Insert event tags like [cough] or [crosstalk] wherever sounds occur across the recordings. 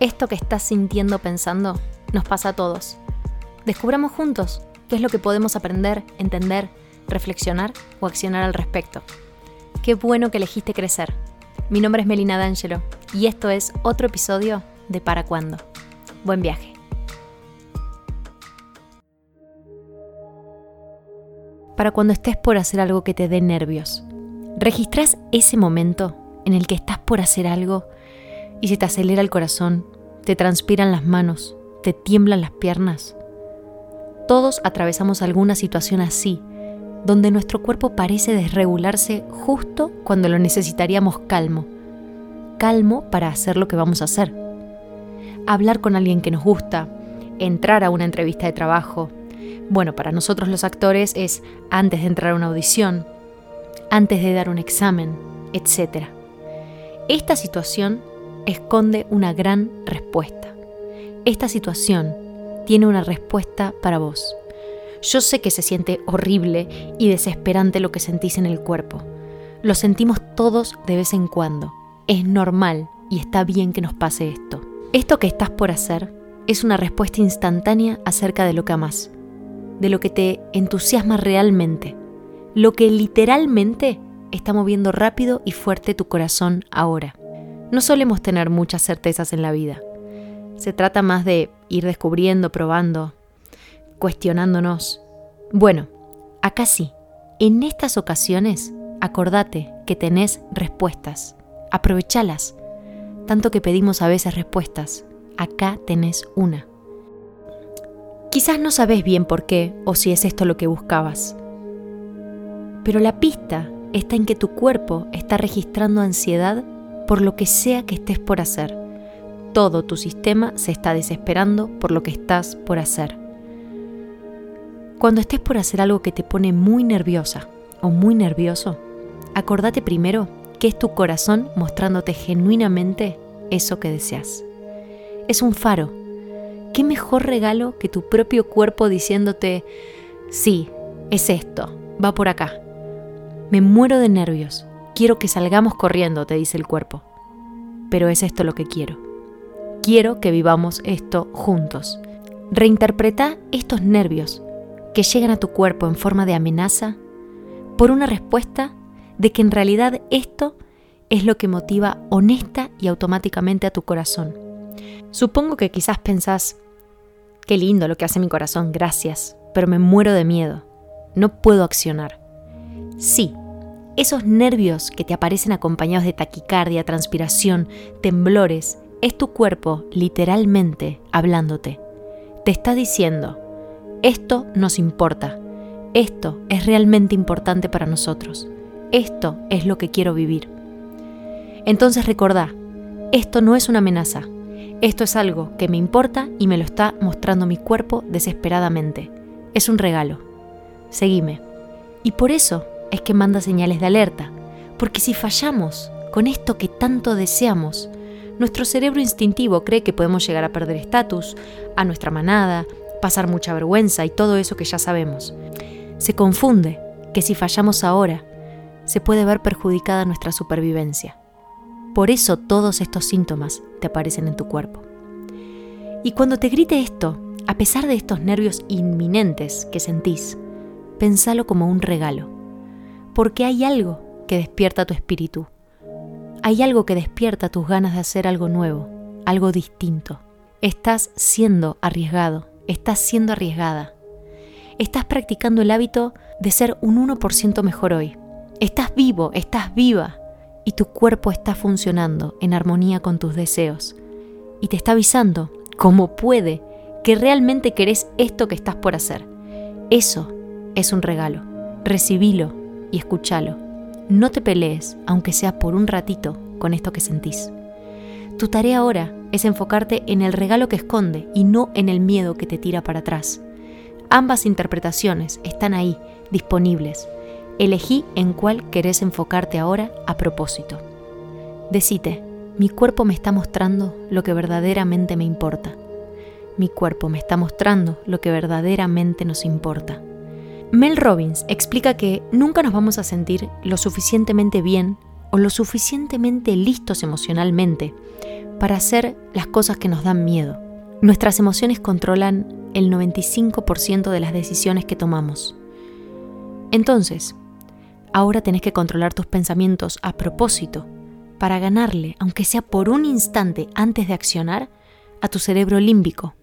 Esto que estás sintiendo pensando nos pasa a todos. Descubramos juntos qué es lo que podemos aprender, entender, reflexionar o accionar al respecto. Qué bueno que elegiste crecer. Mi nombre es Melina D'Angelo y esto es otro episodio de Para Cuándo. Buen viaje. Para cuando estés por hacer algo que te dé nervios. ¿Registrás ese momento en el que estás por hacer algo y se te acelera el corazón, te transpiran las manos, te tiemblan las piernas. Todos atravesamos alguna situación así, donde nuestro cuerpo parece desregularse justo cuando lo necesitaríamos calmo. Calmo para hacer lo que vamos a hacer. Hablar con alguien que nos gusta, entrar a una entrevista de trabajo. Bueno, para nosotros los actores es antes de entrar a una audición, antes de dar un examen, etc. Esta situación esconde una gran respuesta. Esta situación tiene una respuesta para vos. Yo sé que se siente horrible y desesperante lo que sentís en el cuerpo. Lo sentimos todos de vez en cuando. Es normal y está bien que nos pase esto. Esto que estás por hacer es una respuesta instantánea acerca de lo que amas, de lo que te entusiasma realmente, lo que literalmente está moviendo rápido y fuerte tu corazón ahora. No solemos tener muchas certezas en la vida. Se trata más de ir descubriendo, probando, cuestionándonos. Bueno, acá sí. En estas ocasiones, acordate que tenés respuestas. Aprovechalas. Tanto que pedimos a veces respuestas. Acá tenés una. Quizás no sabes bien por qué o si es esto lo que buscabas. Pero la pista está en que tu cuerpo está registrando ansiedad por lo que sea que estés por hacer. Todo tu sistema se está desesperando por lo que estás por hacer. Cuando estés por hacer algo que te pone muy nerviosa o muy nervioso, acordate primero que es tu corazón mostrándote genuinamente eso que deseas. Es un faro. ¿Qué mejor regalo que tu propio cuerpo diciéndote, sí, es esto, va por acá? Me muero de nervios, Quiero que salgamos corriendo, te dice el cuerpo. Pero es esto lo que quiero. Quiero que vivamos esto juntos. Reinterpreta estos nervios que llegan a tu cuerpo en forma de amenaza por una respuesta de que en realidad esto es lo que motiva honesta y automáticamente a tu corazón. Supongo que quizás pensás, qué lindo lo que hace mi corazón, gracias, pero me muero de miedo. No puedo accionar. Sí, esos nervios que te aparecen acompañados de taquicardia, transpiración, temblores, es tu cuerpo literalmente hablándote. Te está diciendo, esto nos importa, esto es realmente importante para nosotros, esto es lo que quiero vivir. Entonces recordá, esto no es una amenaza, esto es algo que me importa y me lo está mostrando mi cuerpo desesperadamente. Es un regalo. Seguime. Y por eso es que manda señales de alerta, porque si fallamos con esto que tanto deseamos, nuestro cerebro instintivo cree que podemos llegar a perder estatus, a nuestra manada, pasar mucha vergüenza y todo eso que ya sabemos. Se confunde que si fallamos ahora, se puede ver perjudicada nuestra supervivencia. Por eso todos estos síntomas te aparecen en tu cuerpo. Y cuando te grite esto, a pesar de estos nervios inminentes que sentís, pensalo como un regalo porque hay algo que despierta tu espíritu. Hay algo que despierta tus ganas de hacer algo nuevo, algo distinto. Estás siendo arriesgado, estás siendo arriesgada. Estás practicando el hábito de ser un 1% mejor hoy. Estás vivo, estás viva y tu cuerpo está funcionando en armonía con tus deseos. Y te está avisando, como puede, que realmente querés esto que estás por hacer. Eso es un regalo. Recibilo y escúchalo. No te pelees, aunque sea por un ratito, con esto que sentís. Tu tarea ahora es enfocarte en el regalo que esconde y no en el miedo que te tira para atrás. Ambas interpretaciones están ahí, disponibles. Elegí en cuál querés enfocarte ahora a propósito. Decite, mi cuerpo me está mostrando lo que verdaderamente me importa. Mi cuerpo me está mostrando lo que verdaderamente nos importa. Mel Robbins explica que nunca nos vamos a sentir lo suficientemente bien o lo suficientemente listos emocionalmente para hacer las cosas que nos dan miedo. Nuestras emociones controlan el 95% de las decisiones que tomamos. Entonces, ahora tenés que controlar tus pensamientos a propósito para ganarle, aunque sea por un instante antes de accionar, a tu cerebro límbico,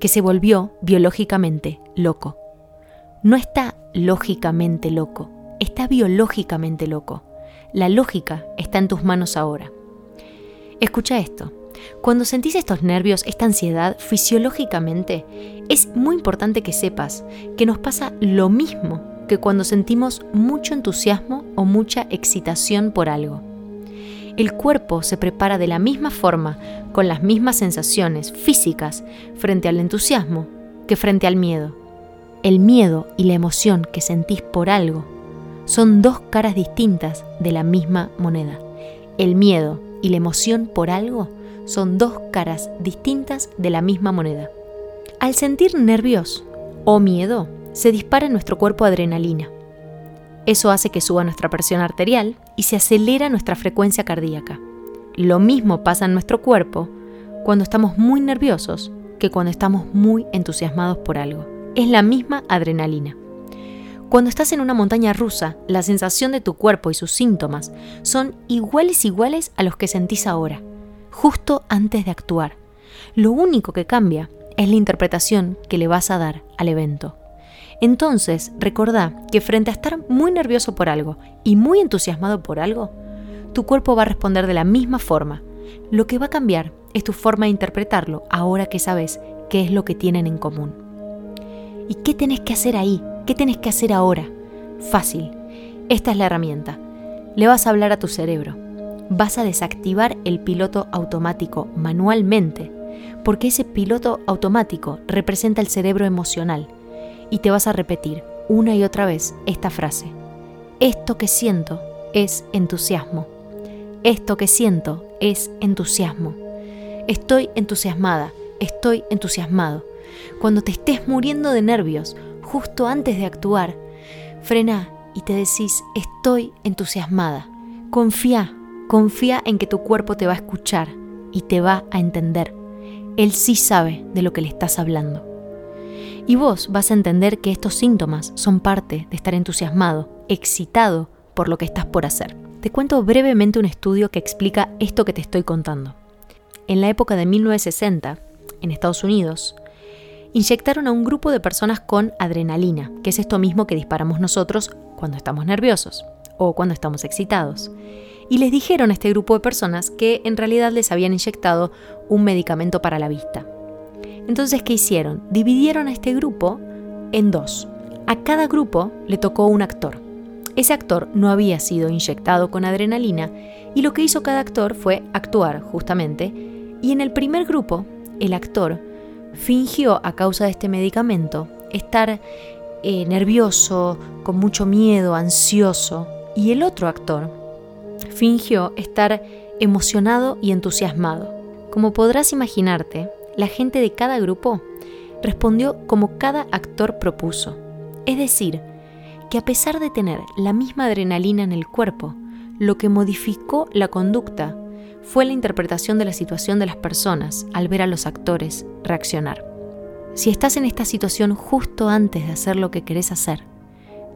que se volvió biológicamente loco. No está lógicamente loco, está biológicamente loco. La lógica está en tus manos ahora. Escucha esto. Cuando sentís estos nervios, esta ansiedad, fisiológicamente, es muy importante que sepas que nos pasa lo mismo que cuando sentimos mucho entusiasmo o mucha excitación por algo. El cuerpo se prepara de la misma forma, con las mismas sensaciones físicas frente al entusiasmo que frente al miedo. El miedo y la emoción que sentís por algo son dos caras distintas de la misma moneda. El miedo y la emoción por algo son dos caras distintas de la misma moneda. Al sentir nervios o miedo, se dispara en nuestro cuerpo adrenalina. Eso hace que suba nuestra presión arterial y se acelera nuestra frecuencia cardíaca. Lo mismo pasa en nuestro cuerpo cuando estamos muy nerviosos que cuando estamos muy entusiasmados por algo. Es la misma adrenalina. Cuando estás en una montaña rusa, la sensación de tu cuerpo y sus síntomas son iguales iguales a los que sentís ahora, justo antes de actuar. Lo único que cambia es la interpretación que le vas a dar al evento. Entonces, recordá que frente a estar muy nervioso por algo y muy entusiasmado por algo, tu cuerpo va a responder de la misma forma. Lo que va a cambiar es tu forma de interpretarlo ahora que sabes qué es lo que tienen en común. ¿Y qué tenés que hacer ahí ¿Qué tenés que hacer ahora? Fácil. Esta es la herramienta. Le vas a hablar a tu cerebro. Vas a desactivar el piloto automático manualmente, porque ese piloto automático representa el cerebro emocional. Y te vas a repetir una y otra vez esta frase. Esto que siento es entusiasmo. Esto que siento es entusiasmo. Estoy entusiasmada, estoy entusiasmado. Cuando te estés muriendo de nervios, justo antes de actuar, frena y te decís, estoy entusiasmada. Confía, confía en que tu cuerpo te va a escuchar y te va a entender. Él sí sabe de lo que le estás hablando. Y vos vas a entender que estos síntomas son parte de estar entusiasmado, excitado por lo que estás por hacer. Te cuento brevemente un estudio que explica esto que te estoy contando. En la época de 1960, en Estados Unidos, inyectaron a un grupo de personas con adrenalina, que es esto mismo que disparamos nosotros cuando estamos nerviosos o cuando estamos excitados. Y les dijeron a este grupo de personas que en realidad les habían inyectado un medicamento para la vista. Entonces, ¿qué hicieron? Dividieron a este grupo en dos. A cada grupo le tocó un actor. Ese actor no había sido inyectado con adrenalina y lo que hizo cada actor fue actuar justamente. Y en el primer grupo, el actor fingió a causa de este medicamento estar eh, nervioso, con mucho miedo, ansioso, y el otro actor fingió estar emocionado y entusiasmado. Como podrás imaginarte, la gente de cada grupo respondió como cada actor propuso. Es decir, que a pesar de tener la misma adrenalina en el cuerpo, lo que modificó la conducta fue la interpretación de la situación de las personas al ver a los actores reaccionar. Si estás en esta situación justo antes de hacer lo que querés hacer,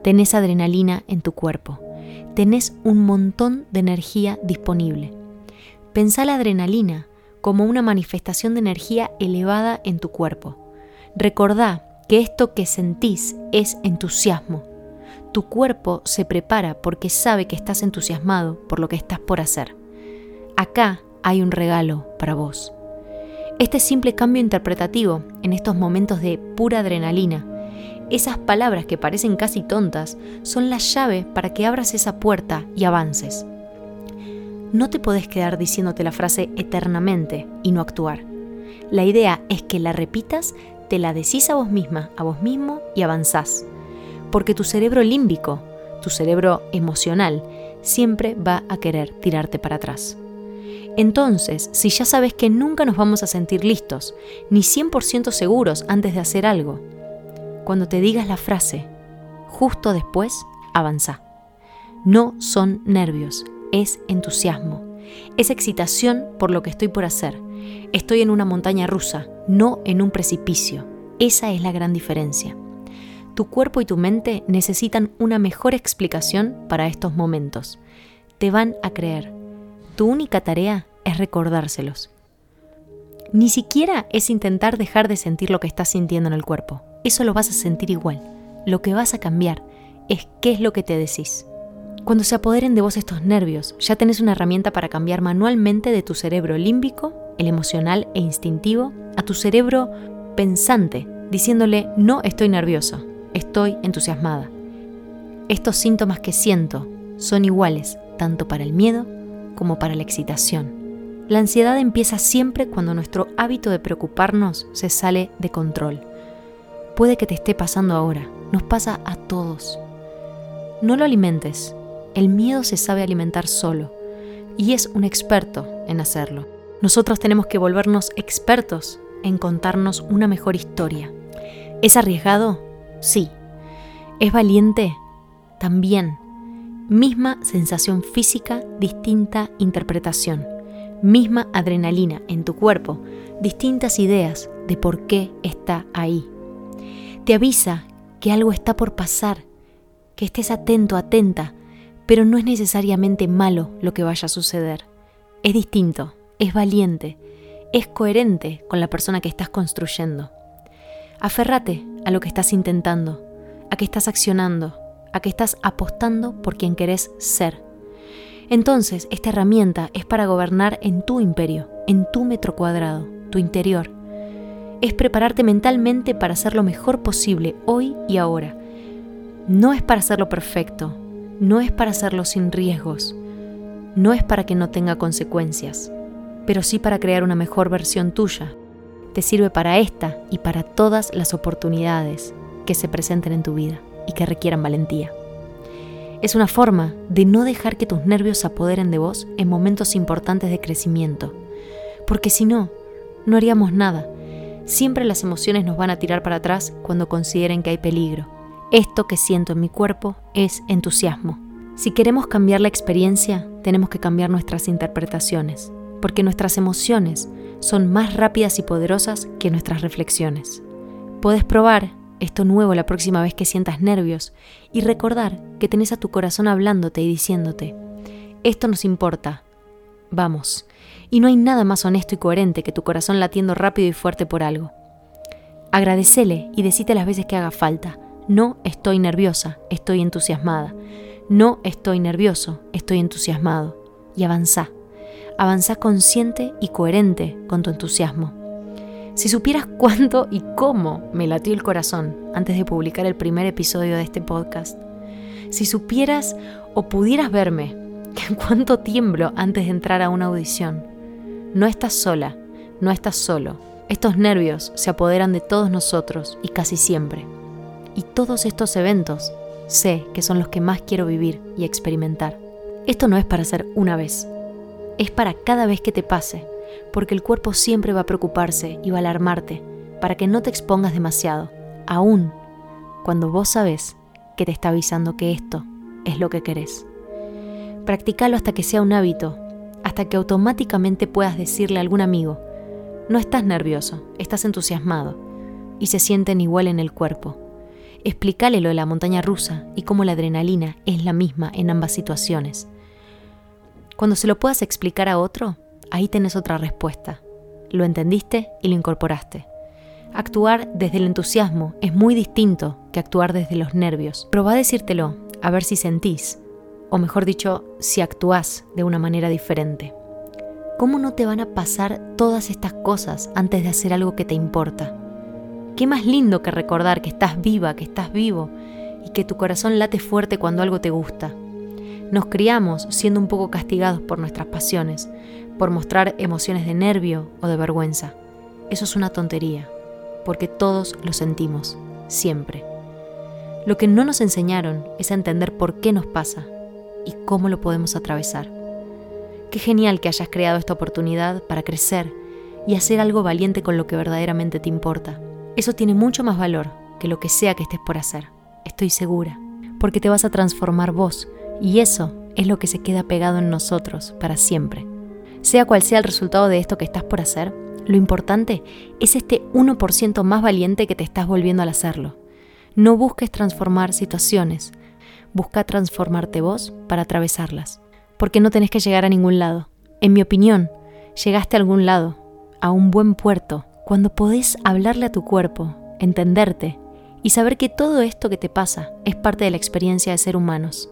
tenés adrenalina en tu cuerpo, tenés un montón de energía disponible. Pensá la adrenalina como una manifestación de energía elevada en tu cuerpo. Recordá que esto que sentís es entusiasmo. Tu cuerpo se prepara porque sabe que estás entusiasmado por lo que estás por hacer acá hay un regalo para vos. Este simple cambio interpretativo en estos momentos de pura adrenalina, esas palabras que parecen casi tontas, son la llave para que abras esa puerta y avances. No te podés quedar diciéndote la frase eternamente y no actuar. La idea es que la repitas, te la decís a vos misma, a vos mismo y avanzás. Porque tu cerebro límbico, tu cerebro emocional, siempre va a querer tirarte para atrás. Entonces, si ya sabes que nunca nos vamos a sentir listos, ni 100% seguros antes de hacer algo, cuando te digas la frase, justo después, avanza. No son nervios, es entusiasmo. Es excitación por lo que estoy por hacer. Estoy en una montaña rusa, no en un precipicio. Esa es la gran diferencia. Tu cuerpo y tu mente necesitan una mejor explicación para estos momentos. Te van a creer. Tu única tarea es recordárselos. Ni siquiera es intentar dejar de sentir lo que estás sintiendo en el cuerpo. Eso lo vas a sentir igual. Lo que vas a cambiar es qué es lo que te decís. Cuando se apoderen de vos estos nervios, ya tenés una herramienta para cambiar manualmente de tu cerebro límbico, el emocional e instintivo, a tu cerebro pensante, diciéndole no estoy nervioso, estoy entusiasmada. Estos síntomas que siento son iguales tanto para el miedo como para la excitación. La ansiedad empieza siempre cuando nuestro hábito de preocuparnos se sale de control. Puede que te esté pasando ahora, nos pasa a todos. No lo alimentes, el miedo se sabe alimentar solo y es un experto en hacerlo. Nosotros tenemos que volvernos expertos en contarnos una mejor historia. ¿Es arriesgado? Sí. ¿Es valiente? También. Misma sensación física, distinta interpretación misma adrenalina en tu cuerpo, distintas ideas de por qué está ahí. Te avisa que algo está por pasar, que estés atento, atenta, pero no es necesariamente malo lo que vaya a suceder. Es distinto, es valiente, es coherente con la persona que estás construyendo. Aférrate a lo que estás intentando, a que estás accionando, a que estás apostando por quien querés ser. Entonces, esta herramienta es para gobernar en tu imperio, en tu metro cuadrado, tu interior. Es prepararte mentalmente para hacer lo mejor posible hoy y ahora. No es para hacerlo perfecto, no es para hacerlo sin riesgos, no es para que no tenga consecuencias, pero sí para crear una mejor versión tuya. Te sirve para esta y para todas las oportunidades que se presenten en tu vida y que requieran valentía. Es una forma de no dejar que tus nervios se apoderen de vos en momentos importantes de crecimiento. Porque si no, no haríamos nada. Siempre las emociones nos van a tirar para atrás cuando consideren que hay peligro. Esto que siento en mi cuerpo es entusiasmo. Si queremos cambiar la experiencia, tenemos que cambiar nuestras interpretaciones, porque nuestras emociones son más rápidas y poderosas que nuestras reflexiones. Puedes probar esto nuevo la próxima vez que sientas nervios y recordar que tenés a tu corazón hablándote y diciéndote, esto nos importa, vamos. Y no hay nada más honesto y coherente que tu corazón latiendo rápido y fuerte por algo. Agradecele y decite las veces que haga falta, no estoy nerviosa, estoy entusiasmada. No estoy nervioso, estoy entusiasmado. Y avanzá. Avanzá consciente y coherente con tu entusiasmo. Si supieras cuánto y cómo me latió el corazón antes de publicar el primer episodio de este podcast. Si supieras o pudieras verme [laughs] cuánto tiemblo antes de entrar a una audición. No estás sola, no estás solo. Estos nervios se apoderan de todos nosotros y casi siempre. Y todos estos eventos sé que son los que más quiero vivir y experimentar. Esto no es para hacer una vez, es para cada vez que te pase porque el cuerpo siempre va a preocuparse y va a alarmarte para que no te expongas demasiado, aún cuando vos sabes que te está avisando que esto es lo que querés. Practicalo hasta que sea un hábito, hasta que automáticamente puedas decirle a algún amigo, no estás nervioso, estás entusiasmado, y se sienten igual en el cuerpo. Explícale lo de la montaña rusa y cómo la adrenalina es la misma en ambas situaciones. Cuando se lo puedas explicar a otro, ahí tenés otra respuesta. Lo entendiste y lo incorporaste. Actuar desde el entusiasmo es muy distinto que actuar desde los nervios. Probá a decírtelo, a ver si sentís, o mejor dicho, si actuás de una manera diferente. ¿Cómo no te van a pasar todas estas cosas antes de hacer algo que te importa? ¿Qué más lindo que recordar que estás viva, que estás vivo y que tu corazón late fuerte cuando algo te gusta? Nos criamos siendo un poco castigados por nuestras pasiones, por mostrar emociones de nervio o de vergüenza. Eso es una tontería, porque todos lo sentimos, siempre. Lo que no nos enseñaron es a entender por qué nos pasa y cómo lo podemos atravesar. Qué genial que hayas creado esta oportunidad para crecer y hacer algo valiente con lo que verdaderamente te importa. Eso tiene mucho más valor que lo que sea que estés por hacer, estoy segura, porque te vas a transformar vos y eso es lo que se queda pegado en nosotros para siempre Sea cual sea el resultado de esto que estás por hacer, lo importante es este 1% más valiente que te estás volviendo al hacerlo. No busques transformar situaciones, busca transformarte vos para atravesarlas, porque no tenés que llegar a ningún lado. En mi opinión, llegaste a algún lado, a un buen puerto, cuando podés hablarle a tu cuerpo, entenderte y saber que todo esto que te pasa es parte de la experiencia de ser humanos.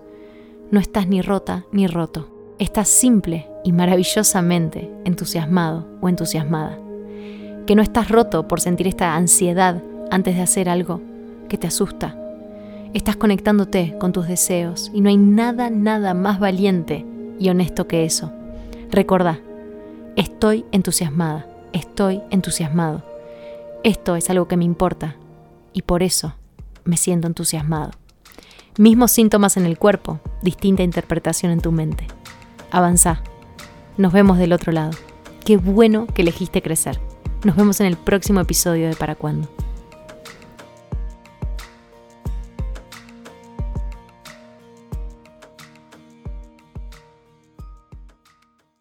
No estás ni rota ni roto, estás simple y maravillosamente entusiasmado o entusiasmada que no estás roto por sentir esta ansiedad antes de hacer algo que te asusta. Estás conectándote con tus deseos y no hay nada, nada más valiente y honesto que eso. Recordá, estoy entusiasmada, estoy entusiasmado. Esto es algo que me importa y por eso me siento entusiasmado. Mismos síntomas en el cuerpo, distinta interpretación en tu mente. Avanza. Nos vemos del otro lado. Qué bueno que elegiste crecer. Nos vemos en el próximo episodio de Para Cuándo.